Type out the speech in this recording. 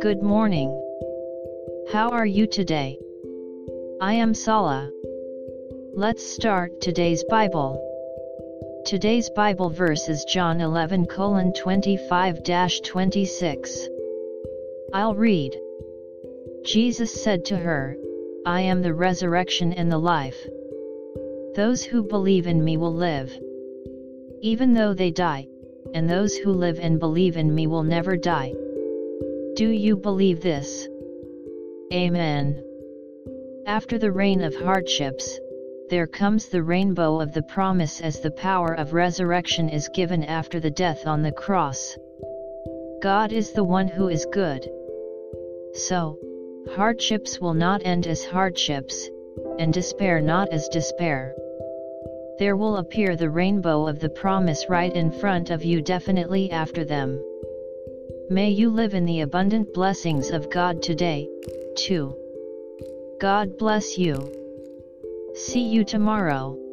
Good morning. How are you today? I am Sala. Let's start today's Bible. Today's Bible verse is John 11 25 26. I'll read. Jesus said to her, I am the resurrection and the life. Those who believe in me will live. Even though they die, and those who live and believe in me will never die. Do you believe this? Amen. After the rain of hardships, there comes the rainbow of the promise as the power of resurrection is given after the death on the cross. God is the one who is good. So, hardships will not end as hardships, and despair not as despair. There will appear the rainbow of the promise right in front of you definitely after them. May you live in the abundant blessings of God today, too. God bless you. See you tomorrow.